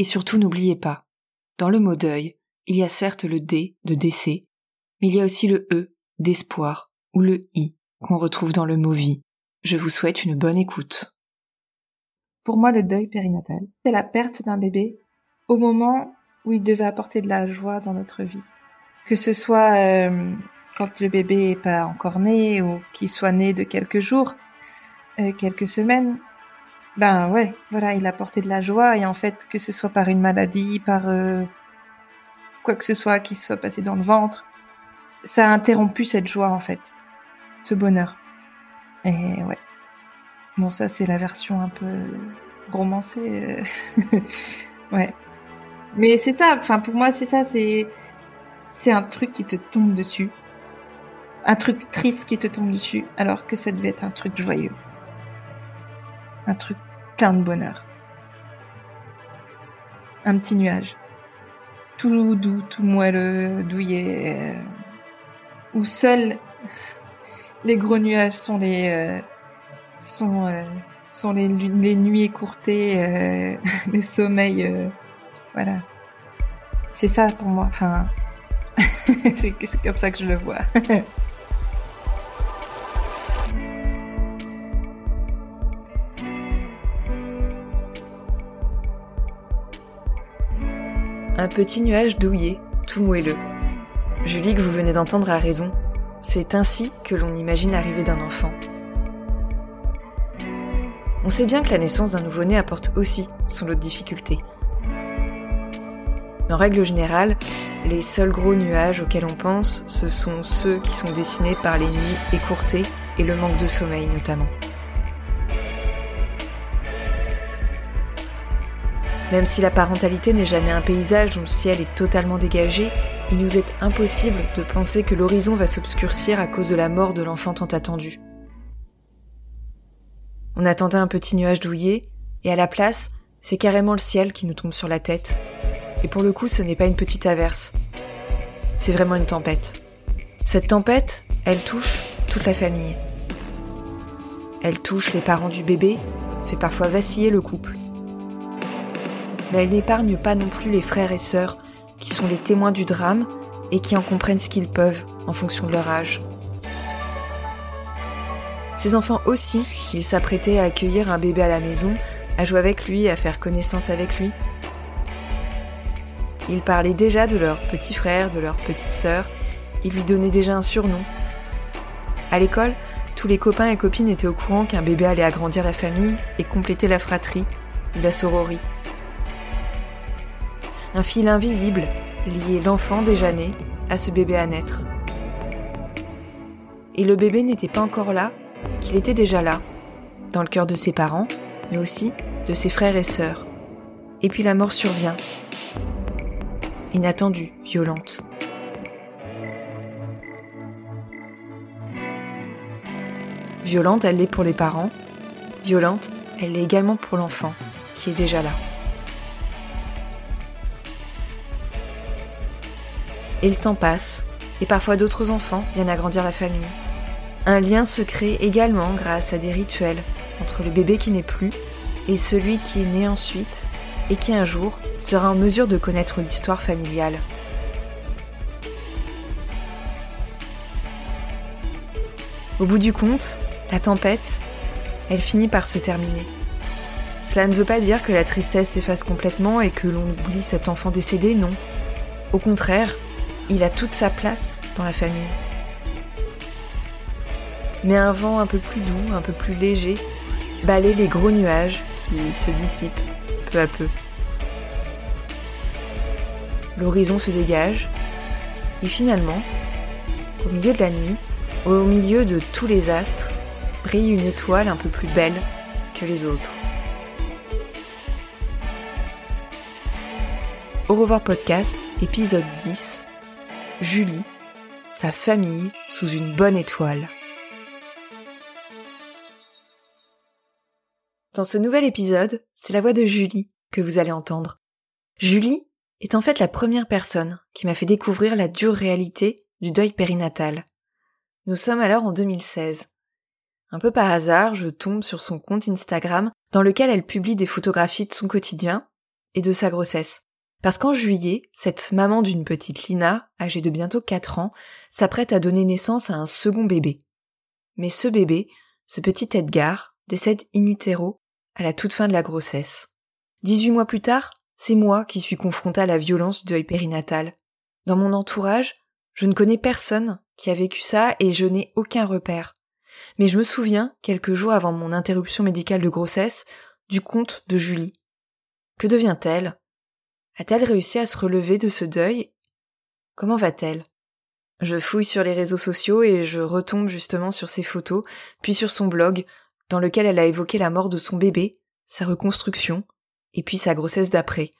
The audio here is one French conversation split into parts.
Et surtout n'oubliez pas, dans le mot deuil, il y a certes le D de décès, mais il y a aussi le E d'espoir ou le I qu'on retrouve dans le mot vie. Je vous souhaite une bonne écoute. Pour moi, le deuil périnatal, c'est la perte d'un bébé au moment où il devait apporter de la joie dans notre vie. Que ce soit euh, quand le bébé est pas encore né ou qu'il soit né de quelques jours, euh, quelques semaines, ben ouais, voilà, il apportait de la joie et en fait que ce soit par une maladie, par euh, quoi que ce soit qui soit passé dans le ventre, ça a interrompu cette joie en fait, ce bonheur. Et ouais. Bon ça c'est la version un peu romancée. euh. ouais. Mais c'est ça, enfin pour moi c'est ça, c'est c'est un truc qui te tombe dessus. Un truc triste qui te tombe dessus alors que ça devait être un truc joyeux. Un truc plein de bonheur. Un petit nuage. Tout doux, tout moelleux, douillet. euh, où seuls les gros nuages sont les euh, sont euh, sont les, nuits écourtées, les sommeils. voilà. C'est ça pour moi. Enfin, c'est comme ça que je le vois. Un petit nuage douillet, tout moelleux. Julie que vous venez d'entendre a raison. C'est ainsi que l'on imagine l'arrivée d'un enfant. On sait bien que la naissance d'un nouveau-né apporte aussi son lot de difficultés. En règle générale, les seuls gros nuages auxquels on pense, ce sont ceux qui sont dessinés par les nuits écourtées et le manque de sommeil notamment. Même si la parentalité n'est jamais un paysage dont le ciel est totalement dégagé, il nous est impossible de penser que l'horizon va s'obscurcir à cause de la mort de l'enfant tant attendu. On attendait un petit nuage douillet, et à la place, c'est carrément le ciel qui nous tombe sur la tête. Et pour le coup, ce n'est pas une petite averse. C'est vraiment une tempête. Cette tempête, elle touche toute la famille. Elle touche les parents du bébé, fait parfois vaciller le couple mais elle n'épargne pas non plus les frères et sœurs qui sont les témoins du drame et qui en comprennent ce qu'ils peuvent en fonction de leur âge. Ces enfants aussi, ils s'apprêtaient à accueillir un bébé à la maison, à jouer avec lui, à faire connaissance avec lui. Ils parlaient déjà de leur petit frère, de leur petite sœur, ils lui donnaient déjà un surnom. À l'école, tous les copains et copines étaient au courant qu'un bébé allait agrandir la famille et compléter la fratrie ou la sororie. Un fil invisible liait l'enfant déjà né à ce bébé à naître. Et le bébé n'était pas encore là, qu'il était déjà là, dans le cœur de ses parents, mais aussi de ses frères et sœurs. Et puis la mort survient, inattendue, violente. Violente, elle l'est pour les parents. Violente, elle l'est également pour l'enfant, qui est déjà là. Et le temps passe, et parfois d'autres enfants viennent agrandir la famille. Un lien se crée également grâce à des rituels entre le bébé qui n'est plus et celui qui est né ensuite et qui un jour sera en mesure de connaître l'histoire familiale. Au bout du compte, la tempête, elle finit par se terminer. Cela ne veut pas dire que la tristesse s'efface complètement et que l'on oublie cet enfant décédé, non. Au contraire, il a toute sa place dans la famille. Mais un vent un peu plus doux, un peu plus léger, balaye les gros nuages qui se dissipent peu à peu. L'horizon se dégage, et finalement, au milieu de la nuit, au milieu de tous les astres, brille une étoile un peu plus belle que les autres. Au revoir podcast, épisode 10. Julie, sa famille sous une bonne étoile. Dans ce nouvel épisode, c'est la voix de Julie que vous allez entendre. Julie est en fait la première personne qui m'a fait découvrir la dure réalité du deuil périnatal. Nous sommes alors en 2016. Un peu par hasard, je tombe sur son compte Instagram dans lequel elle publie des photographies de son quotidien et de sa grossesse. Parce qu'en juillet, cette maman d'une petite Lina, âgée de bientôt 4 ans, s'apprête à donner naissance à un second bébé. Mais ce bébé, ce petit Edgar, décède in utero à la toute fin de la grossesse. 18 mois plus tard, c'est moi qui suis confrontée à la violence du deuil périnatal. Dans mon entourage, je ne connais personne qui a vécu ça et je n'ai aucun repère. Mais je me souviens, quelques jours avant mon interruption médicale de grossesse, du compte de Julie. Que devient-elle? A-t-elle réussi à se relever de ce deuil? Comment va-t-elle? Je fouille sur les réseaux sociaux et je retombe justement sur ses photos, puis sur son blog, dans lequel elle a évoqué la mort de son bébé, sa reconstruction, et puis sa grossesse d'après.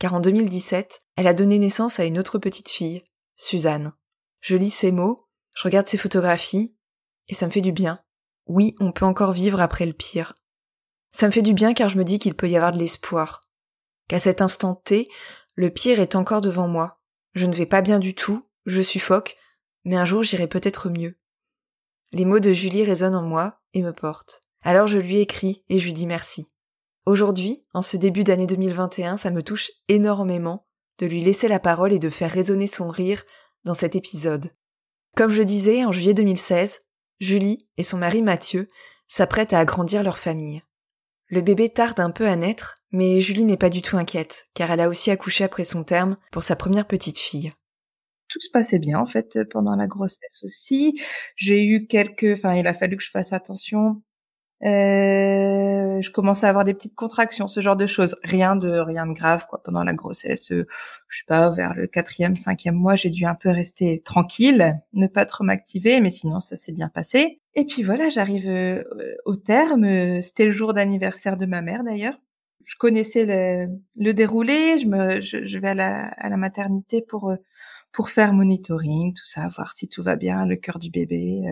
Car en 2017, elle a donné naissance à une autre petite fille, Suzanne. Je lis ces mots, je regarde ses photographies, et ça me fait du bien. Oui, on peut encore vivre après le pire. Ça me fait du bien car je me dis qu'il peut y avoir de l'espoir. Qu'à cet instant T, le pire est encore devant moi. Je ne vais pas bien du tout, je suffoque, mais un jour j'irai peut-être mieux. Les mots de Julie résonnent en moi et me portent. Alors je lui écris et je lui dis merci. Aujourd'hui, en ce début d'année 2021, ça me touche énormément de lui laisser la parole et de faire résonner son rire dans cet épisode. Comme je disais, en juillet 2016, Julie et son mari Mathieu s'apprêtent à agrandir leur famille. Le bébé tarde un peu à naître, mais Julie n'est pas du tout inquiète, car elle a aussi accouché après son terme pour sa première petite fille. Tout se passait bien en fait pendant la grossesse aussi. J'ai eu quelques, enfin il a fallu que je fasse attention euh, je commençais à avoir des petites contractions, ce genre de choses. Rien de rien de grave quoi. Pendant la grossesse, euh, je sais pas, vers le quatrième, cinquième mois, j'ai dû un peu rester tranquille, ne pas trop m'activer, mais sinon ça s'est bien passé. Et puis voilà, j'arrive euh, au terme. C'était le jour d'anniversaire de ma mère d'ailleurs. Je connaissais le, le déroulé. Je me, je, je vais à la, à la maternité pour pour faire monitoring, tout ça, voir si tout va bien, le cœur du bébé.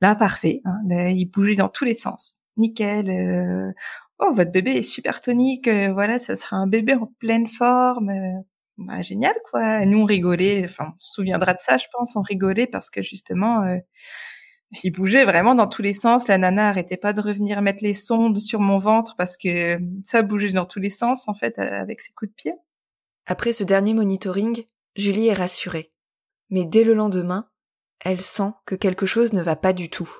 Là, parfait. Hein. il bougeait dans tous les sens. Nickel. Euh, oh, votre bébé est super tonique. Euh, voilà, ça sera un bébé en pleine forme. Euh, bah, génial, quoi. nous, on rigolait. Enfin, on se souviendra de ça, je pense. On rigolait parce que justement, il bougeait vraiment dans tous les sens. La nana arrêtait pas de revenir mettre les sondes sur mon ventre parce que ça bougeait dans tous les sens, en fait, avec ses coups de pied. Après ce dernier monitoring, Julie est rassurée. Mais dès le lendemain, elle sent que quelque chose ne va pas du tout.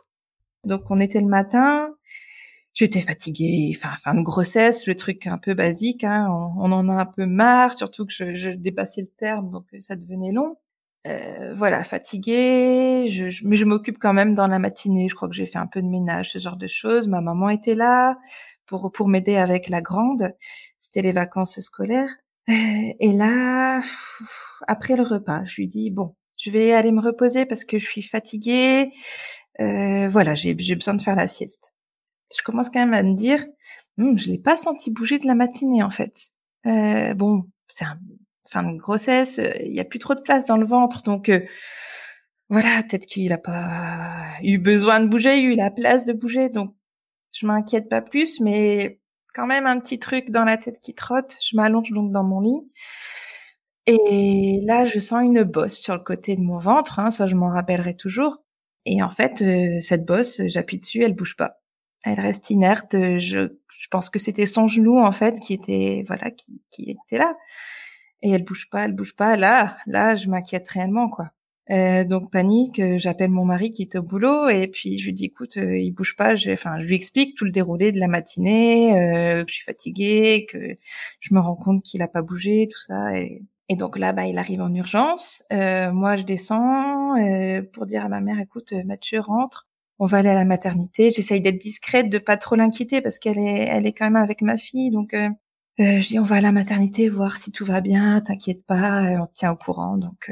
Donc on était le matin, j'étais fatiguée, enfin fin de grossesse, le truc un peu basique, hein, on, en a un peu marre, surtout que je, dépassais le terme, donc ça devenait long. Euh, voilà, fatiguée, je, mais je m'occupe quand même dans la matinée. Je crois que j'ai fait un peu de ménage, ce genre de choses. Ma maman était là pour pour m'aider avec la grande. C'était les vacances scolaires. Euh, et là, après le repas, je lui dis bon, je vais aller me reposer parce que je suis fatiguée. Euh, voilà, j'ai besoin de faire la sieste. Je commence quand même à me dire, hm, je l'ai pas senti bouger de la matinée en fait. Euh, bon, c'est fin de grossesse, il y a plus trop de place dans le ventre, donc euh, voilà, peut-être qu'il a pas eu besoin de bouger, il a eu la place de bouger, donc je m'inquiète pas plus, mais quand même un petit truc dans la tête qui trotte. Je m'allonge donc dans mon lit. Et là, je sens une bosse sur le côté de mon ventre, hein, ça je m'en rappellerai toujours. Et en fait, euh, cette bosse, j'appuie dessus, elle bouge pas. Elle reste inerte. Je, je pense que c'était son genou en fait qui était, voilà, qui, qui était là. Et elle bouge pas, elle bouge pas. Là, là, je m'inquiète réellement quoi. Euh, donc panique, euh, j'appelle mon mari qui est au boulot et puis je lui dis écoute, euh, il bouge pas. Enfin, je lui explique tout le déroulé de la matinée, que je suis fatiguée, que je me rends compte qu'il a pas bougé, tout ça. Et, et donc là, bah, il arrive en urgence. moi, je descends pour dire à ma mère écoute, Mathieu rentre. On va aller à la maternité. J'essaye d'être discrète, de pas trop l'inquiéter parce qu'elle est, elle est quand même avec ma fille. Donc je dis on va à la maternité voir si tout va bien. T'inquiète pas, on te tient au courant. Donc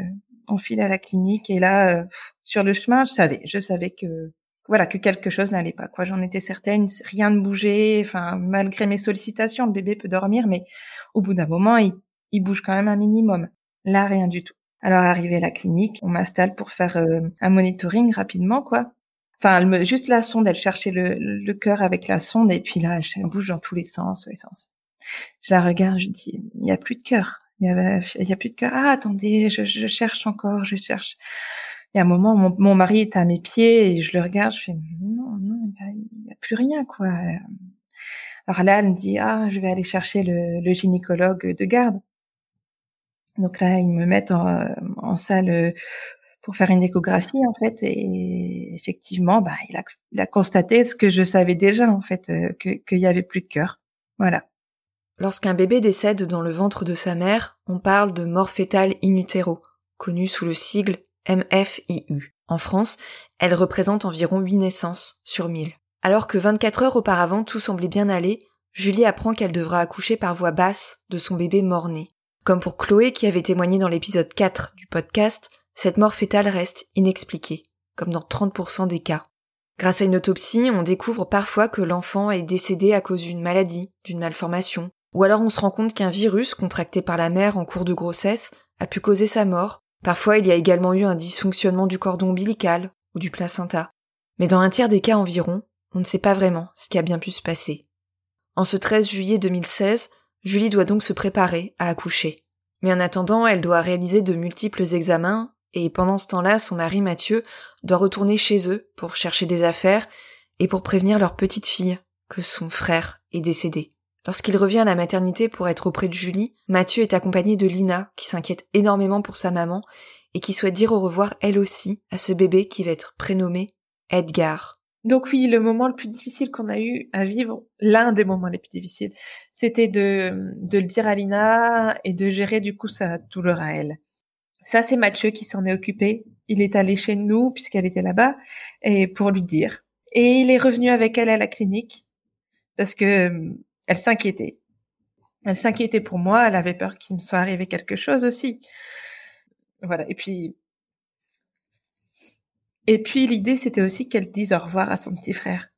on file à la clinique et là, euh, sur le chemin, je savais, je savais que voilà que quelque chose n'allait pas. Quoi, j'en étais certaine, rien ne bougeait. Enfin, malgré mes sollicitations, le bébé peut dormir, mais au bout d'un moment, il, il bouge quand même un minimum. Là, rien du tout. Alors, arrivé à la clinique, on m'installe pour faire euh, un monitoring rapidement, quoi. Enfin, juste la sonde, elle cherchait le, cœur avec la sonde, et puis là, elle bouge dans tous les sens, les sens. Je la regarde, je dis, il y a plus de cœur. Il y a plus de cœur. Ah, attendez, je, cherche encore, je cherche. Et à un moment, mon, mari est à mes pieds et je le regarde, je fais non, non, il y a, plus rien, quoi. Alors là, elle me dit ah, je vais aller chercher le gynécologue de garde. Donc là, ils me mettent en, salle pour faire une échographie en fait, et effectivement, bah, il a, constaté ce que je savais déjà en fait, euh, que qu'il y avait plus de cœur. Voilà. Lorsqu'un bébé décède dans le ventre de sa mère, on parle de mort fétale in utero, connue sous le sigle MFIU. En France, elle représente environ 8 naissances sur 1000. Alors que 24 heures auparavant tout semblait bien aller, Julie apprend qu'elle devra accoucher par voix basse de son bébé mort-né. Comme pour Chloé qui avait témoigné dans l'épisode 4 du podcast, cette mort fétale reste inexpliquée, comme dans 30% des cas. Grâce à une autopsie, on découvre parfois que l'enfant est décédé à cause d'une maladie, d'une malformation, ou alors on se rend compte qu'un virus contracté par la mère en cours de grossesse a pu causer sa mort. Parfois il y a également eu un dysfonctionnement du cordon ombilical ou du placenta. Mais dans un tiers des cas environ, on ne sait pas vraiment ce qui a bien pu se passer. En ce 13 juillet 2016, Julie doit donc se préparer à accoucher. Mais en attendant, elle doit réaliser de multiples examens, et pendant ce temps-là, son mari Mathieu doit retourner chez eux pour chercher des affaires et pour prévenir leur petite fille que son frère est décédé. Lorsqu'il revient à la maternité pour être auprès de Julie, Mathieu est accompagné de Lina, qui s'inquiète énormément pour sa maman et qui souhaite dire au revoir elle aussi à ce bébé qui va être prénommé Edgar. Donc oui, le moment le plus difficile qu'on a eu à vivre, l'un des moments les plus difficiles, c'était de, de le dire à Lina et de gérer du coup sa douleur à elle. Ça, c'est Mathieu qui s'en est occupé. Il est allé chez nous puisqu'elle était là-bas et pour lui dire. Et il est revenu avec elle à la clinique parce que elle s'inquiétait. Elle s'inquiétait pour moi, elle avait peur qu'il me soit arrivé quelque chose aussi. Voilà. Et puis, et puis l'idée, c'était aussi qu'elle dise au revoir à son petit frère.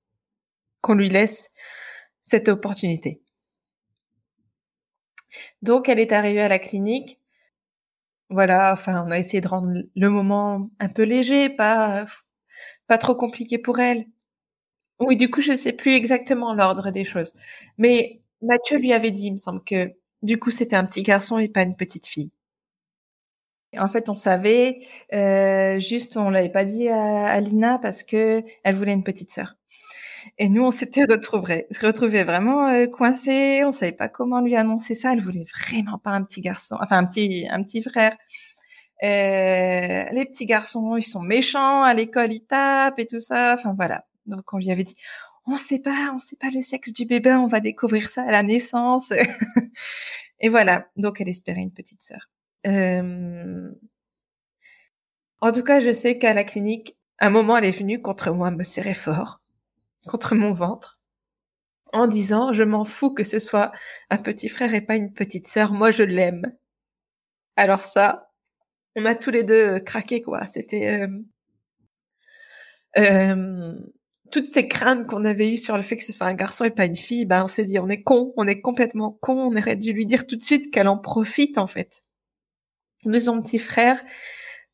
Qu'on lui laisse cette opportunité. Donc, elle est arrivée à la clinique. Voilà. Enfin, on a essayé de rendre le moment un peu léger, pas, pas trop compliqué pour elle. Oui, du coup, je ne sais plus exactement l'ordre des choses. Mais Mathieu lui avait dit, il me semble que du coup, c'était un petit garçon et pas une petite fille. En fait, on savait, euh, juste on l'avait pas dit à, Lina parce que elle voulait une petite sœur. Et nous, on s'était retrouvés, retrouvés vraiment euh, coincés. On savait pas comment lui annoncer ça. Elle voulait vraiment pas un petit garçon, enfin un petit, un petit frère. Euh, les petits garçons, ils sont méchants à l'école, ils tapent et tout ça. Enfin voilà. Donc on lui avait dit, on sait pas, on sait pas le sexe du bébé, on va découvrir ça à la naissance. et voilà. Donc elle espérait une petite sœur. Euh... En tout cas, je sais qu'à la clinique, un moment, elle est venue contre moi, me serrer fort, contre mon ventre, en disant, je m'en fous que ce soit un petit frère et pas une petite sœur, moi je l'aime. Alors ça, on a tous les deux craqué, quoi. C'était... Euh... Euh, toutes ces craintes qu'on avait eues sur le fait que ce soit un garçon et pas une fille, bah on s'est dit on est con, on est complètement con, on aurait dû lui dire tout de suite qu'elle en profite en fait de son petit frère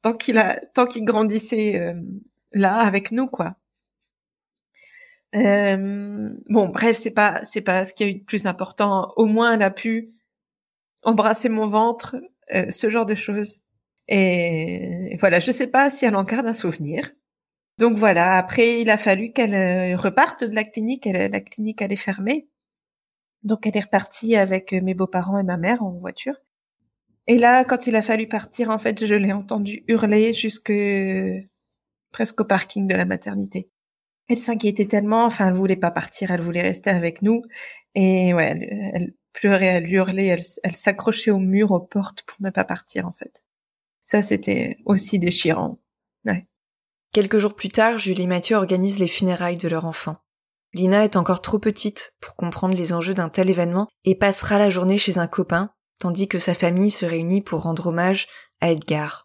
tant qu'il a tant qu'il grandissait euh, là avec nous quoi. Euh, bon bref c'est pas c'est pas ce qui a eu de plus important. Au moins elle a pu embrasser mon ventre, euh, ce genre de choses. Et voilà je sais pas si elle en garde un souvenir. Donc voilà, après il a fallu qu'elle euh, reparte de la clinique, la clinique allait fermer. Donc elle est repartie avec euh, mes beaux-parents et ma mère en voiture. Et là, quand il a fallu partir, en fait, je l'ai entendu hurler jusque presque au parking de la maternité. Elle s'inquiétait tellement, enfin, elle voulait pas partir, elle voulait rester avec nous. Et ouais, elle, pleurait, elle hurlait, elle, elle s'accrochait au mur, aux portes pour ne pas partir, en fait. Ça, c'était aussi déchirant. Ouais. Quelques jours plus tard, Julie et Mathieu organisent les funérailles de leur enfant. Lina est encore trop petite pour comprendre les enjeux d'un tel événement et passera la journée chez un copain, tandis que sa famille se réunit pour rendre hommage à Edgar.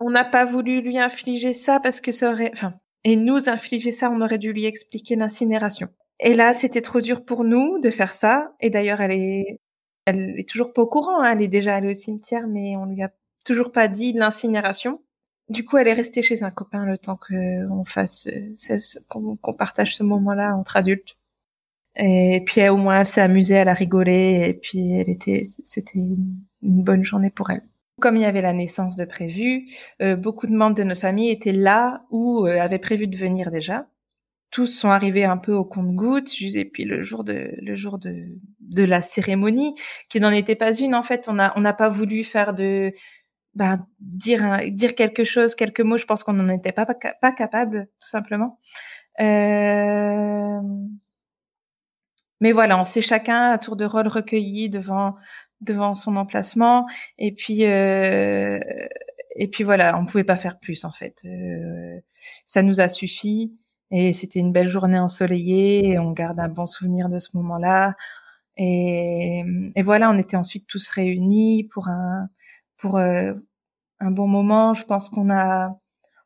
On n'a pas voulu lui infliger ça parce que ça aurait, enfin, et nous infliger ça, on aurait dû lui expliquer l'incinération. Et là, c'était trop dur pour nous de faire ça. Et d'ailleurs, elle est, elle est toujours pas au courant. Hein. Elle est déjà allée au cimetière, mais on lui a toujours pas dit l'incinération. Du coup, elle est restée chez un copain le temps qu'on fasse, qu'on partage ce moment-là entre adultes. Et puis au moins, elle s'est amusée, elle a rigolé, et puis elle était, c'était une bonne journée pour elle. Comme il y avait la naissance de prévu, euh, beaucoup de membres de notre famille étaient là ou euh, avaient prévu de venir déjà. Tous sont arrivés un peu au compte-gouttes, et puis le jour de le jour de de la cérémonie, qui n'en était pas une en fait, on a on n'a pas voulu faire de ben, dire dire quelque chose, quelques mots. Je pense qu'on n'en était pas, pas capable, tout simplement. Euh... Mais voilà, on s'est chacun à tour de rôle recueilli devant devant son emplacement, et puis euh... et puis voilà, on pouvait pas faire plus en fait. Euh... Ça nous a suffi, et c'était une belle journée ensoleillée. On garde un bon souvenir de ce moment-là. Et, voilà, on était ensuite tous réunis pour un pour euh, un bon moment. Je pense qu'on a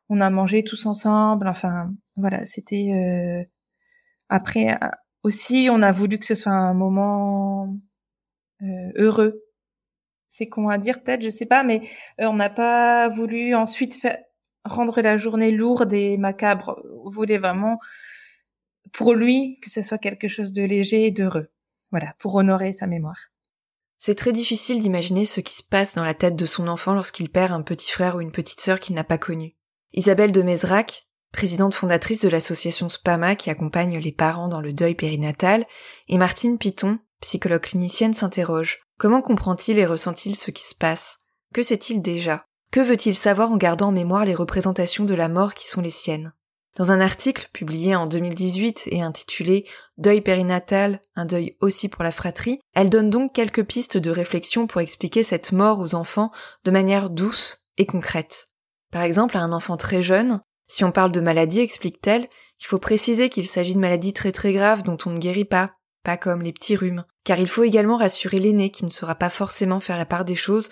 on a mangé tous ensemble. Enfin, voilà, c'était euh, après aussi on a voulu que ce soit un moment heureux. C'est con à dire peut-être, je sais pas, mais on n'a pas voulu ensuite rendre la journée lourde et macabre. On voulait vraiment pour lui que ce soit quelque chose de léger et d'heureux. Voilà, pour honorer sa mémoire. C'est très difficile d'imaginer ce qui se passe dans la tête de son enfant lorsqu'il perd un petit frère ou une petite sœur qu'il n'a pas connu. Isabelle de Mézrac, présidente fondatrice de l'association SPAMA qui accompagne les parents dans le deuil périnatal, et Martine Piton, psychologue clinicienne, s'interroge. Comment comprend-il et ressent-il ce qui se passe? Que sait-il déjà? Que veut-il savoir en gardant en mémoire les représentations de la mort qui sont les siennes? Dans un article publié en 2018 et intitulé Deuil périnatal, un deuil aussi pour la fratrie, elle donne donc quelques pistes de réflexion pour expliquer cette mort aux enfants de manière douce et concrète. Par exemple, à un enfant très jeune, si on parle de maladie, explique-t-elle, il faut préciser qu'il s'agit de maladies très très graves dont on ne guérit pas, pas comme les petits rhumes, car il faut également rassurer l'aîné qui ne saura pas forcément faire la part des choses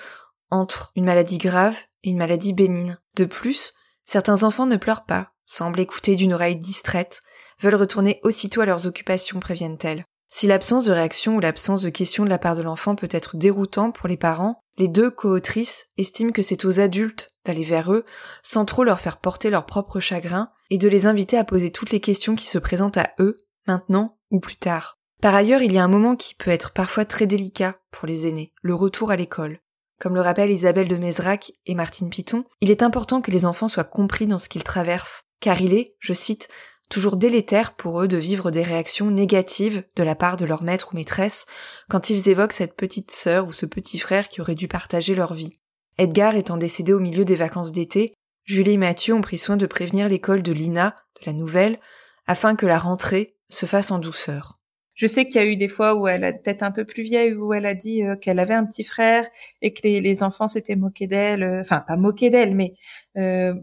entre une maladie grave et une maladie bénigne. De plus, certains enfants ne pleurent pas, semblent écouter d'une oreille distraite, veulent retourner aussitôt à leurs occupations, préviennent-elles. Si l'absence de réaction ou l'absence de question de la part de l'enfant peut être déroutant pour les parents, les deux co-autrices estiment que c'est aux adultes d'aller vers eux sans trop leur faire porter leur propre chagrin et de les inviter à poser toutes les questions qui se présentent à eux, maintenant ou plus tard. Par ailleurs, il y a un moment qui peut être parfois très délicat pour les aînés, le retour à l'école. Comme le rappellent Isabelle de Mézrac et Martine Piton, il est important que les enfants soient compris dans ce qu'ils traversent, car il est, je cite, toujours délétère pour eux de vivre des réactions négatives de la part de leur maître ou maîtresse quand ils évoquent cette petite sœur ou ce petit frère qui aurait dû partager leur vie. Edgar étant décédé au milieu des vacances d'été, Julie et Mathieu ont pris soin de prévenir l'école de Lina, de la nouvelle, afin que la rentrée se fasse en douceur. Je sais qu'il y a eu des fois où elle est peut-être un peu plus vieille, où elle a dit euh, qu'elle avait un petit frère et que les, enfants s'étaient moqués d'elle, euh, enfin pas moqués d'elle, mais euh,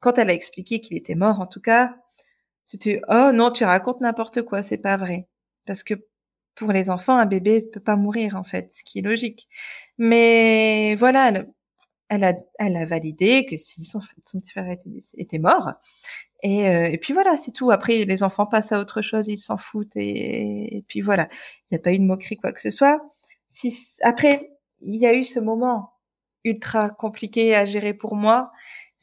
quand elle a expliqué qu'il était mort, en tout cas, c'était oh non, tu racontes n'importe quoi, c'est pas vrai. Parce que pour les enfants, un bébé peut pas mourir en fait, ce qui est logique. Mais voilà, elle, a, elle a validé que si son, petit frère était, mort. Et, euh, et, puis voilà, c'est tout. Après, les enfants passent à autre chose, ils s'en foutent. Et, puis voilà, il n'y a pas eu de moquerie, quoi que ce soit. Après, il y a eu ce moment ultra compliqué à gérer pour moi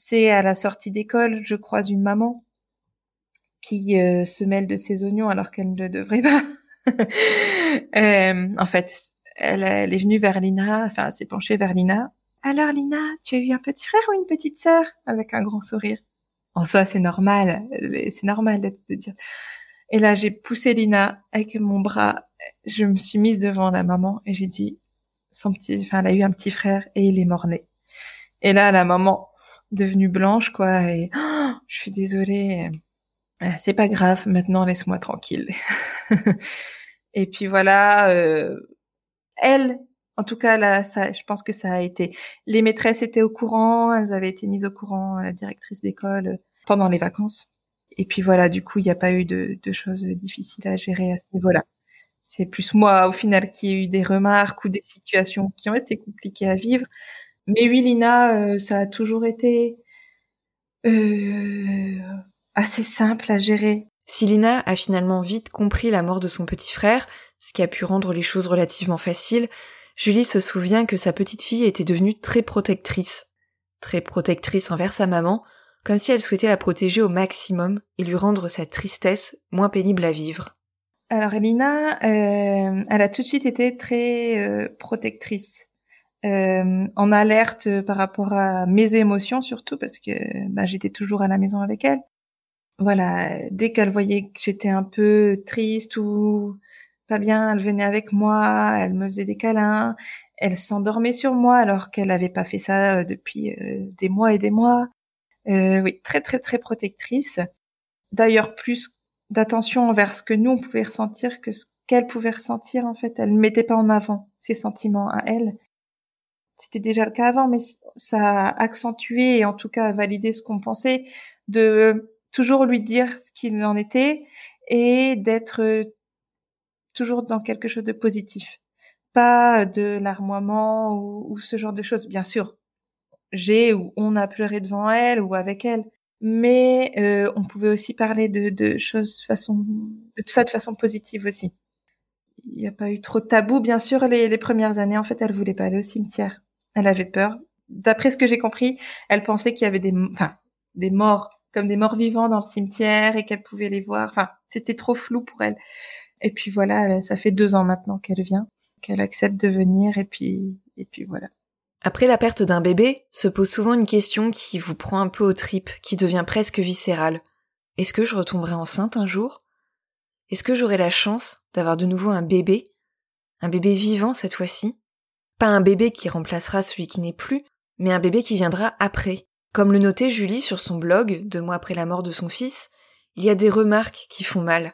c'est à la sortie d'école, je croise une maman qui euh, se mêle de ses oignons alors qu'elle ne devrait pas. euh, en fait, elle, elle, est venue vers Lina, enfin, elle s'est penchée vers Lina. Alors Lina, tu as eu un petit frère ou une petite sœur? Avec un grand sourire. En soi, c'est normal, c'est normal de dire. Et là, j'ai poussé Lina avec mon bras. Je me suis mise devant la maman et j'ai dit son petit, enfin, elle a eu un petit frère et il est mort-né. Et là, la maman devenue blanche, quoi, et oh, je suis désolée, euh, c'est pas grave, maintenant laisse-moi tranquille. et puis voilà, euh, elle, en tout cas là, ça, je pense que ça a été. Les maîtresses étaient au courant, elles avaient été mises au courant, la directrice d'école euh, pendant les vacances. Et puis voilà, du coup, il n'y a pas eu de, de choses difficiles à gérer à ce niveau-là. C'est plus moi, au final, qui ai eu des remarques ou des situations qui ont été compliquées à vivre. Mais oui, Lina, euh, ça a toujours été euh, assez simple à gérer. Si Lina a finalement vite compris la mort de son petit frère, ce qui a pu rendre les choses relativement faciles, Julie se souvient que sa petite fille était devenue très protectrice. Très protectrice envers sa maman, comme si elle souhaitait la protéger au maximum et lui rendre sa tristesse moins pénible à vivre. Alors Lina, euh, elle a tout de suite été très protectrice euh, en alerte par rapport à mes émotions surtout parce que bah, j'étais toujours à la maison avec elle. Voilà, dès qu'elle voyait que j'étais un peu triste ou pas bien, elle venait avec moi, elle me faisait des câlins, elle s'endormait sur moi alors qu'elle n'avait pas fait ça euh, depuis euh, des mois et des mois. Euh, oui, très très très protectrice. D'ailleurs, plus d'attention envers ce que nous on pouvait ressentir que ce qu'elle pouvait ressentir en fait. Elle ne mettait pas en avant ses sentiments à elle c'était déjà le cas avant, mais ça a accentué et en tout cas validé ce qu'on pensait, de toujours lui dire ce qu'il en était et d'être toujours dans quelque chose de positif. Pas de larmoiement ou, ce genre de choses. Bien sûr, j'ai ou on a pleuré devant elle ou avec elle, mais euh, on pouvait aussi parler de, de choses façon, de tout ça de façon positive aussi. Il n'y a pas eu trop de tabou, bien sûr. Les, les premières années, en fait, elle voulait pas aller au cimetière. Elle avait peur. D'après ce que j'ai compris, elle pensait qu'il y avait des morts, comme des morts vivants dans le cimetière et qu'elle pouvait les voir. Enfin, c'était trop flou pour elle. Et puis voilà, ça fait deux ans maintenant qu'elle vient, qu'elle accepte de venir et puis, et puis voilà. Après la perte d'un bébé, se pose souvent une question qui vous prend un peu aux tripes, qui devient presque viscérale. Est-ce que je retomberai enceinte un jour? Est-ce que j'aurai la chance d'avoir de nouveau un bébé? Un bébé vivant cette fois-ci? Pas un bébé qui remplacera celui qui n'est plus, mais un bébé qui viendra après. Comme le notait Julie sur son blog, deux mois après la mort de son fils, il y a des remarques qui font mal.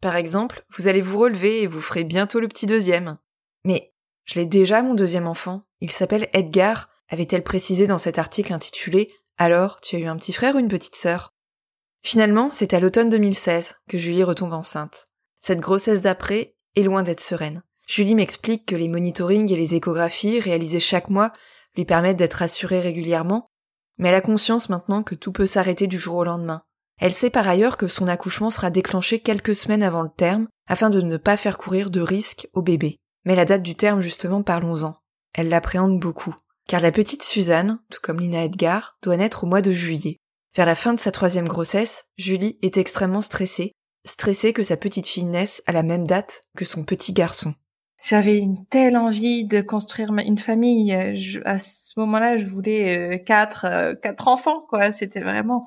Par exemple, vous allez vous relever et vous ferez bientôt le petit deuxième. Mais je l'ai déjà mon deuxième enfant. Il s'appelle Edgar, avait-elle précisé dans cet article intitulé Alors, tu as eu un petit frère ou une petite sœur? Finalement, c'est à l'automne 2016 que Julie retombe enceinte. Cette grossesse d'après est loin d'être sereine. Julie m'explique que les monitorings et les échographies réalisées chaque mois lui permettent d'être assurée régulièrement, mais elle a conscience maintenant que tout peut s'arrêter du jour au lendemain. Elle sait par ailleurs que son accouchement sera déclenché quelques semaines avant le terme, afin de ne pas faire courir de risques au bébé. Mais la date du terme, justement, parlons-en. Elle l'appréhende beaucoup, car la petite Suzanne, tout comme Lina Edgar, doit naître au mois de juillet. Vers la fin de sa troisième grossesse, Julie est extrêmement stressée, stressée que sa petite fille naisse à la même date que son petit garçon. J'avais une telle envie de construire une famille. à ce moment-là, je voulais euh, quatre, euh, quatre enfants, quoi. C'était vraiment.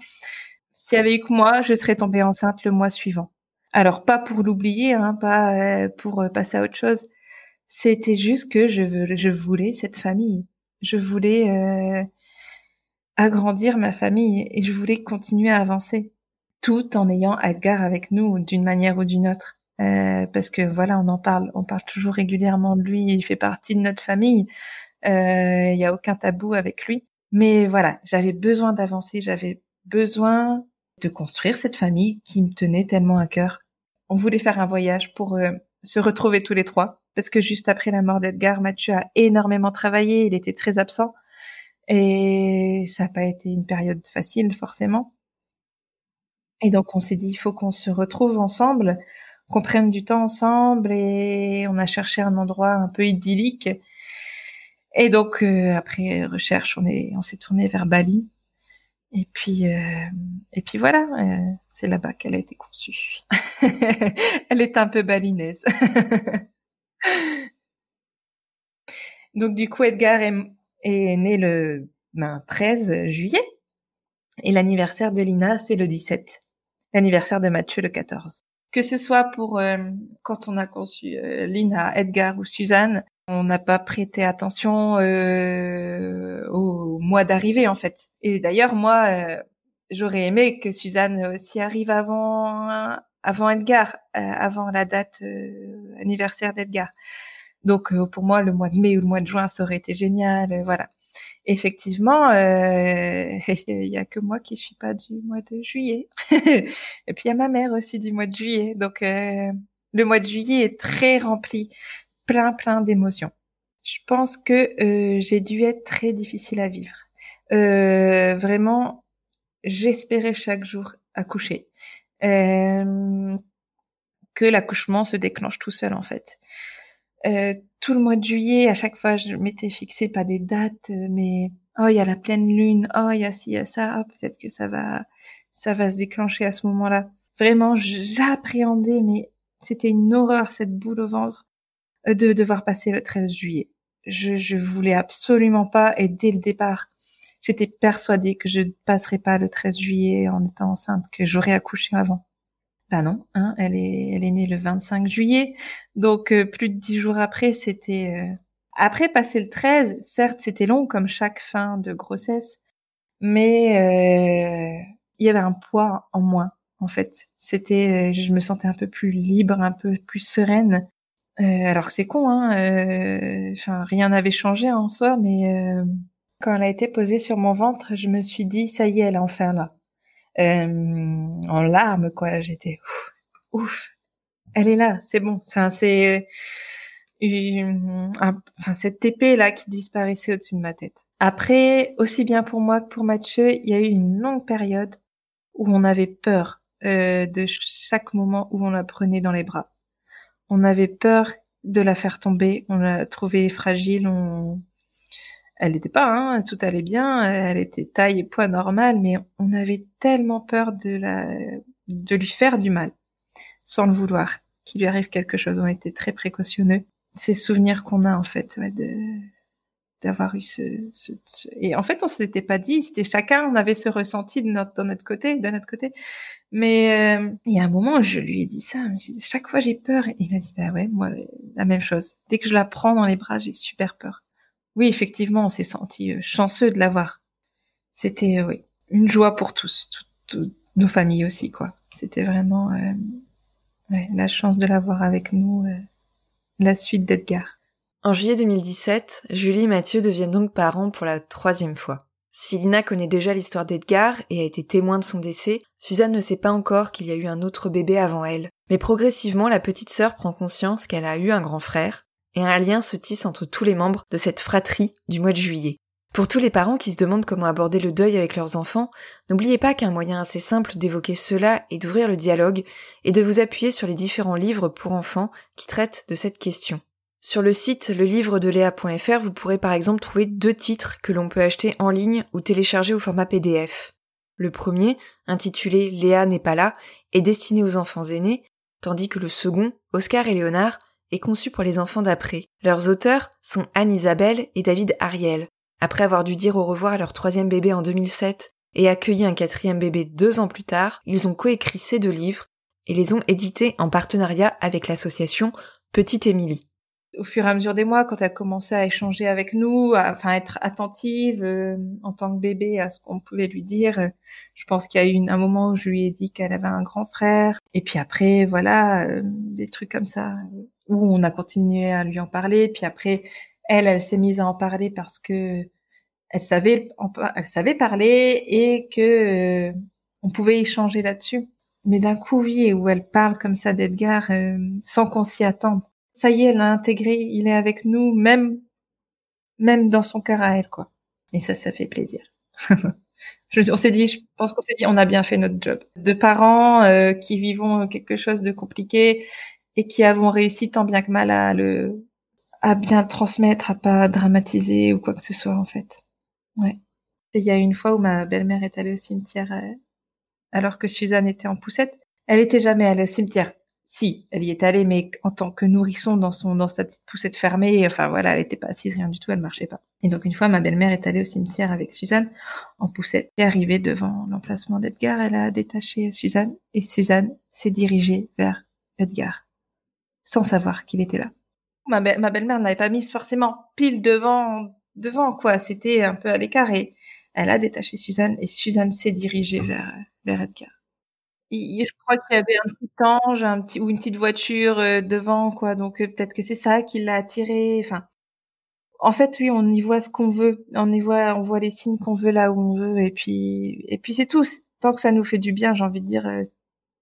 S'il y avait eu que moi, je serais tombée enceinte le mois suivant. Alors pas pour l'oublier, hein, pas euh, pour passer à autre chose. C'était juste que je voulais cette famille. Je voulais agrandir ma famille et je voulais continuer à avancer, tout en ayant Edgar avec nous d'une manière ou d'une autre. Euh, parce que voilà, on en parle, on parle toujours régulièrement de lui, il fait partie de notre famille, euh, il n'y a aucun tabou avec lui. Mais voilà, j'avais besoin d'avancer, j'avais besoin de construire cette famille qui me tenait tellement à cœur. On voulait faire un voyage pour euh, se retrouver tous les trois, parce que juste après la mort d'Edgar, Mathieu a énormément travaillé, il était très absent, et ça n'a pas été une période facile forcément. Et donc on s'est dit, il faut qu'on se retrouve ensemble qu'on prenne du temps ensemble et on a cherché un endroit un peu idyllique. Et donc euh, après recherche, on est on s'est tourné vers Bali. Et puis euh, et puis voilà, euh, c'est là-bas qu'elle a été conçue. Elle est un peu balinaise. donc du coup Edgar est, est né le ben, 13 juillet et l'anniversaire de Lina c'est le 17. L'anniversaire de Mathieu le 14 que ce soit pour euh, quand on a conçu euh, Lina, Edgar ou Suzanne, On n'a pas prêté attention euh, au mois d'arrivée en fait. Et d'ailleurs moi, euh, j'aurais aimé que Suzanne aussi arrive avant avant Edgar, euh, avant la date euh, anniversaire d'Edgar. Donc pour moi, le mois de mai ou le mois de juin, ça aurait été génial. voilà effectivement, euh, il y a que moi qui suis pas du mois de juillet. et puis il y a ma mère aussi du mois de juillet. Donc euh, le mois de juillet est très rempli, plein plein d'émotions. Je pense que euh, j'ai dû être très difficile à vivre. vraiment, j'espérais chaque jour accoucher. que l'accouchement se déclenche tout seul en fait. Euh, tout le mois de juillet, à chaque fois, je m'étais fixé pas des dates, euh, mais oh, il y a la pleine lune, oh, il y a ci, il y a ça, oh, peut-être que ça va, ça va se déclencher à ce moment-là. Vraiment, j'appréhendais, mais c'était une horreur cette boule au ventre euh, de devoir passer le 13 juillet. Je, je voulais absolument pas, et dès le départ, j'étais persuadée que je ne passerais pas le 13 juillet en étant enceinte, que j'aurais accouché avant. Bah non, hein, elle est, elle est née le 25 juillet, donc euh, plus de dix jours après, c'était. Euh, après, passer le 13, certes, c'était long comme chaque fin de grossesse, mais euh, il y avait un poids en moins. En fait, c'était, je me sentais un peu plus libre, un peu plus sereine. alors c'est con, hein. Enfin, rien n'avait changé en soi, mais quand elle a été posée sur mon ventre, je me suis dit, ça y est, elle est enfin là euh, en larmes quoi. J'étais ouf, ouf, elle est là, c'est bon. C'est enfin cette épée là qui disparaissait au-dessus de ma tête. Après, aussi bien pour moi que pour Mathieu, il y a eu une longue période où on avait peur euh, de chaque moment où on la prenait dans les bras. On avait peur de la faire tomber, on la trouvait fragile, on, elle n'était pas, hein, tout allait bien, elle était taille et poids normal, mais on avait tellement peur de la, de lui faire du mal, sans le vouloir, qu'il lui arrive quelque chose. On était très précautionneux. Ces souvenirs qu'on a en fait, de d'avoir eu ce, et en fait on se l'était pas dit. C'était chacun, on avait ce ressenti de notre, de notre côté, de notre côté. Mais euh, il y a un moment, je lui ai dit ça. Chaque fois j'ai peur. Et il m'a dit bah ouais, moi la même chose. Dès que je la prends dans les bras, j'ai super peur. Oui, effectivement, on s'est senti euh, chanceux de l'avoir. C'était euh, une joie pour tous, toutes nos familles aussi, quoi. C'était vraiment euh, la chance de l'avoir avec nous, la suite d'Edgar. En juillet 2017, Julie et Mathieu deviennent donc parents pour la troisième fois. Si Lina connaît déjà l'histoire d'Edgar et a été témoin de son décès, Suzanne ne sait pas encore qu'il y a eu un autre bébé avant elle. Mais progressivement, la petite sœur prend conscience qu'elle a eu un grand frère, et un lien se tisse entre tous les membres de cette fratrie du mois de juillet. Pour tous les parents qui se demandent comment aborder le deuil avec leurs enfants, n'oubliez pas qu'un moyen assez simple d'évoquer cela est d'ouvrir le dialogue et de vous appuyer sur les différents livres pour enfants qui traitent de cette question. Sur le site le livre de Léa.fr, vous pourrez par exemple trouver deux titres que l'on peut acheter en ligne ou télécharger au format PDF. Le premier, intitulé Léa n'est pas là, est destiné aux enfants aînés, tandis que le second, Oscar et Léonard, est conçu pour les enfants d'après. Leurs auteurs sont Anne-Isabelle et David Ariel. Après avoir dû dire au revoir à leur troisième bébé en 2007 et accueilli un quatrième bébé deux ans plus tard, ils ont coécrit ces deux livres et les ont édités en partenariat avec l'association Petite Émilie. Au fur et à mesure des mois, quand elle commençait à échanger avec nous, à, enfin être attentive euh, en tant que bébé à ce qu'on pouvait lui dire, euh, je pense qu'il y a eu un moment où je lui ai dit qu'elle avait un grand frère. Et puis après, voilà, euh, des trucs comme ça où on a continué à lui en parler. Puis après, elle, elle s'est mise à en parler parce que elle savait, elle savait parler et que euh, on pouvait échanger là-dessus. Mais d'un coup, oui, où elle parle comme ça d'Edgar euh, sans qu'on s'y attende. Ça y est, elle l'a intégré, il est avec nous, même même dans son cœur à elle, quoi. Et ça, ça fait plaisir. je, on s'est dit, je pense qu'on s'est dit, on a bien fait notre job. De parents euh, qui vivons quelque chose de compliqué et qui avons réussi tant bien que mal à le à bien le transmettre, à pas dramatiser ou quoi que ce soit en fait. Ouais. Il y a une fois où ma belle-mère est allée au cimetière euh, alors que Suzanne était en poussette. Elle était jamais allée au cimetière. Si, elle y est allée, mais en tant que nourrisson dans son dans sa petite poussette fermée. Enfin voilà, elle était pas assise, rien du tout, elle marchait pas. Et donc une fois, ma belle-mère est allée au cimetière avec Suzanne en poussette. Et arrivée devant l'emplacement d'Edgar, elle a détaché Suzanne et Suzanne s'est dirigée vers Edgar sans savoir qu'il était là. Ma, ma belle-mère n'avait pas mise forcément pile devant, devant quoi. C'était un peu à l'écart et elle a détaché Suzanne et Suzanne s'est dirigée vers, vers Edgar. je crois qu'il y avait un petit ange, un petit ou une petite voiture euh, devant quoi. Donc euh, peut-être que c'est ça qui l'a attiré. Enfin, en fait, oui, on y voit ce qu'on veut. On y voit, on voit les signes qu'on veut là où on veut. Et puis, et puis c'est tout. Tant que ça nous fait du bien, j'ai envie de dire, euh,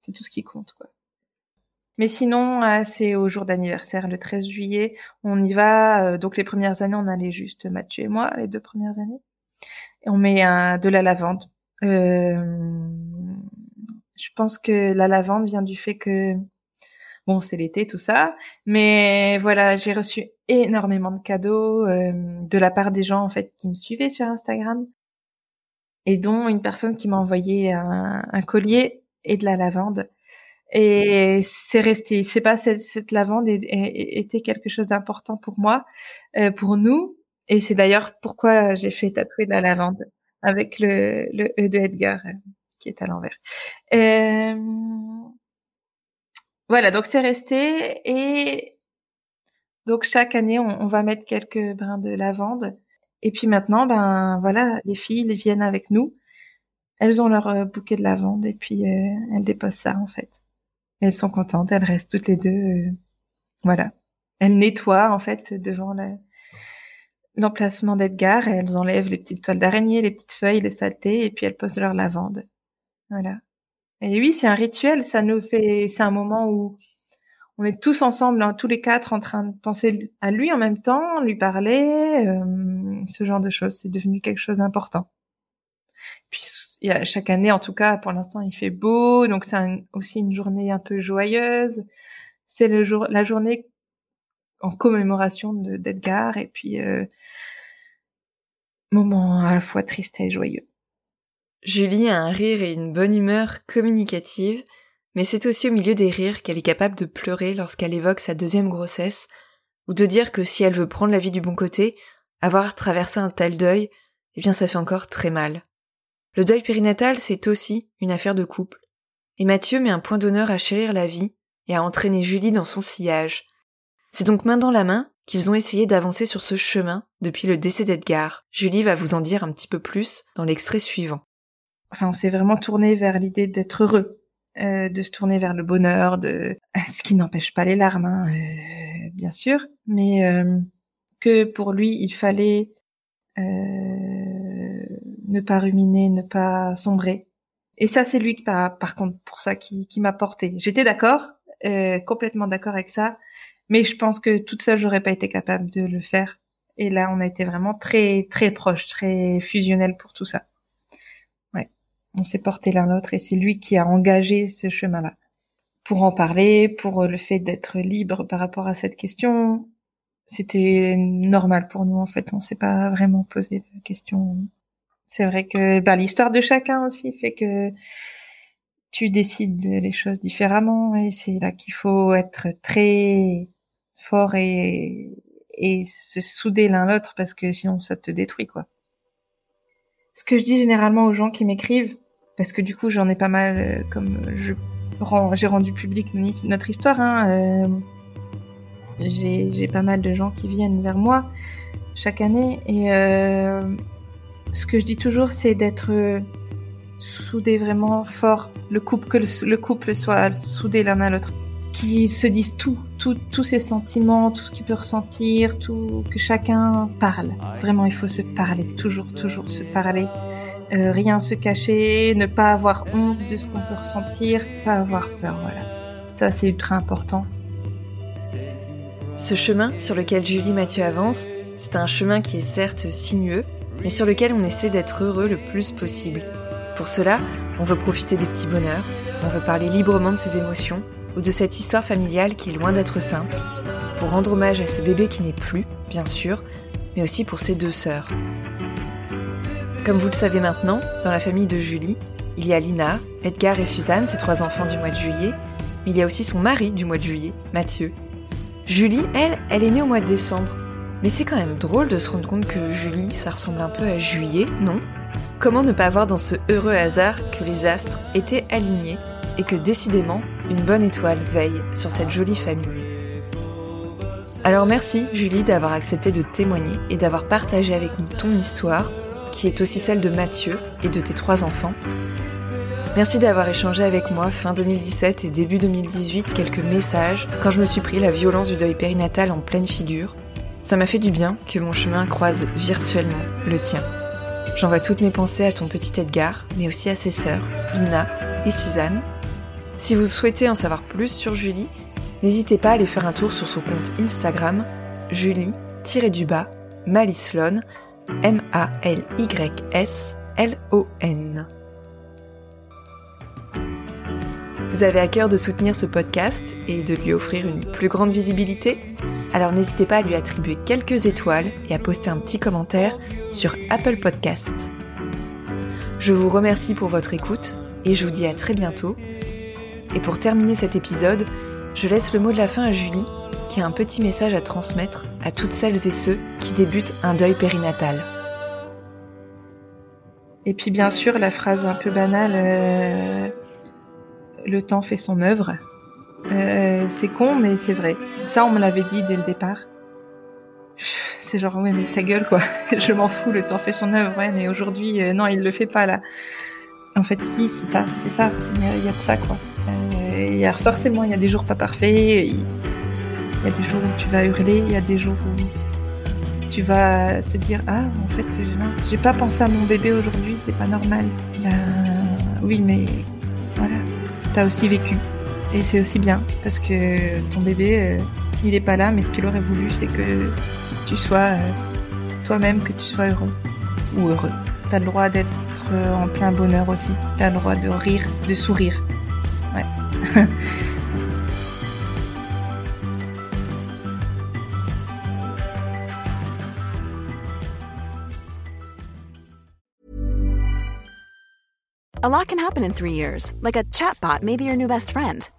c'est tout ce qui compte, quoi. Mais sinon, euh, c'est au jour d'anniversaire, le 13 juillet. On y va. Euh, donc les premières années, on allait juste Mathieu et moi, les deux premières années. On met un, de la lavande. Euh, je pense que la lavande vient du fait que bon, c'est l'été, tout ça. Mais voilà, j'ai reçu énormément de cadeaux euh, de la part des gens en fait qui me suivaient sur Instagram et dont une personne qui m'a envoyé un, collier et de la lavande. Et c'est resté. Je sais pas, cette, cette lavande était quelque chose d'important pour moi, euh, pour nous. Et c'est d'ailleurs pourquoi j'ai fait tatouer de la lavande avec le, le E de Edgar euh, qui est à l'envers. Euh, voilà, donc c'est resté et donc chaque année on, va mettre quelques brins de lavande et puis maintenant ben voilà les filles viennent avec nous, elles ont leur euh, bouquet de lavande et puis euh, elles déposent ça en fait. Elles sont contentes, elles restent toutes les deux, euh, voilà. Elles nettoient en fait devant l'emplacement d'Edgar elles enlèvent les petites toiles d'araignée, les petites feuilles, les saletés et puis elles posent leur lavande. Voilà. Et oui, c'est un rituel, ça nous fait, c'est un moment où on est tous ensemble, hein, tous les quatre, en train de penser à lui en même temps, lui parler, euh, ce genre de choses. C'est devenu quelque chose d'important. Puis chaque année, en tout cas, pour l'instant, il fait beau, donc c'est aussi une journée un peu joyeuse. C'est la journée en commémoration d'Edgar, et puis euh, moment à la fois triste et joyeux. Julie a un rire et une bonne humeur communicative, mais c'est aussi au milieu des rires qu'elle est capable de pleurer lorsqu'elle évoque sa deuxième grossesse, ou de dire que si elle veut prendre la vie du bon côté, avoir traversé un tel deuil, eh bien ça fait encore très mal. Le deuil périnatal, c'est aussi une affaire de couple. Et Mathieu met un point d'honneur à chérir la vie et à entraîner Julie dans son sillage. C'est donc main dans la main qu'ils ont essayé d'avancer sur ce chemin depuis le décès d'Edgar. Julie va vous en dire un petit peu plus dans l'extrait suivant enfin, on s'est vraiment tourné vers l'idée d'être heureux, euh, de se tourner vers le bonheur, de ce qui n'empêche pas les larmes, hein, euh, bien sûr, mais euh, que pour lui, il fallait ne pas ruminer, ne pas sombrer. Et ça, c'est lui, par, par contre, pour ça, qui, qui m'a porté. J'étais d'accord, euh, complètement d'accord avec ça, mais je pense que toute seule, j'aurais pas été capable de le faire. Et là, on a été vraiment très, très proches, très fusionnels pour tout ça on s'est porté l'un l'autre et c'est lui qui a engagé ce chemin-là. Pour en parler, pour le fait d'être libre par rapport à cette question, c'était normal pour nous en fait. On s'est pas vraiment posé la question. C'est vrai que bah, l'histoire de chacun aussi fait que tu décides les choses différemment et c'est là qu'il faut être très fort et, et se souder l'un l'autre parce que sinon ça te détruit quoi. Ce que je dis généralement aux gens qui m'écrivent, parce que du coup j'en ai pas mal, euh, comme je j'ai rendu public notre histoire, hein, euh, j'ai pas mal de gens qui viennent vers moi chaque année et euh, ce que je dis toujours c'est d'être soudé vraiment fort, le couple que le, couple soit soudé l'un à l'autre, qu'ils se disent tout, tout, tous ses sentiments, tout ce qu'il peut ressentir, tout que chacun parle. Vraiment, il faut se parler, toujours, toujours se parler. Euh, rien se cacher, ne pas avoir honte de ce qu'on peut ressentir, pas avoir peur, voilà. Ça, c'est ultra important. Ce chemin sur lequel Julie Mathieu avance, c'est un chemin qui est certes sinueux, mais sur lequel on essaie d'être heureux le plus possible. Pour cela, on veut profiter des petits bonheurs, on veut parler librement de ses émotions, ou de cette histoire familiale qui est loin d'être simple, pour rendre hommage à ce bébé qui n'est plus, bien sûr, mais aussi pour ses deux sœurs. Comme vous le savez maintenant, dans la famille de Julie, il y a Lina, Edgar et Suzanne, ses trois enfants du mois de juillet, mais il y a aussi son mari du mois de juillet, Mathieu. Julie, elle, elle est née au mois de décembre. Mais c'est quand même drôle de se rendre compte que Julie, ça ressemble un peu à juillet, non? Comment ne pas voir dans ce heureux hasard que les astres étaient alignés et que décidément, une bonne étoile veille sur cette jolie famille? Alors merci Julie d'avoir accepté de témoigner et d'avoir partagé avec nous ton histoire, qui est aussi celle de Mathieu et de tes trois enfants. Merci d'avoir échangé avec moi fin 2017 et début 2018 quelques messages quand je me suis pris la violence du deuil périnatal en pleine figure. Ça m'a fait du bien que mon chemin croise virtuellement le tien. J'envoie toutes mes pensées à ton petit Edgar, mais aussi à ses sœurs, Lina et Suzanne. Si vous souhaitez en savoir plus sur Julie, n'hésitez pas à aller faire un tour sur son compte Instagram, Julie-du-bas, Malislon, M-A-L-Y-S-L-O-N. Vous avez à cœur de soutenir ce podcast et de lui offrir une plus grande visibilité? Alors n'hésitez pas à lui attribuer quelques étoiles et à poster un petit commentaire sur Apple Podcast. Je vous remercie pour votre écoute et je vous dis à très bientôt. Et pour terminer cet épisode, je laisse le mot de la fin à Julie qui a un petit message à transmettre à toutes celles et ceux qui débutent un deuil périnatal. Et puis bien sûr la phrase un peu banale, euh, le temps fait son œuvre. Euh, c'est con, mais c'est vrai. Ça, on me l'avait dit dès le départ. C'est genre, ouais, mais ta gueule, quoi. Je m'en fous, le temps fait son œuvre, ouais, mais aujourd'hui, euh, non, il le fait pas, là. En fait, si, c'est ça, c'est ça. Il y, a, de ça, quoi. Euh, y a, forcément, il y a des jours pas parfaits. Il, y a des jours où tu vas hurler, il y a des jours où tu vas te dire, ah, en fait, j'ai pas pensé à mon bébé aujourd'hui, c'est pas normal. Ben, oui, mais voilà t'as aussi vécu. Et c'est aussi bien, parce que ton bébé, euh, il est pas là, mais ce qu'il aurait voulu, c'est que tu sois euh, toi-même, que tu sois heureuse ou heureux. T'as le droit d'être euh, en plein bonheur aussi. T'as le droit de rire, de sourire. Ouais. A lot can happen in three years, like a chatbot may be your new best friend.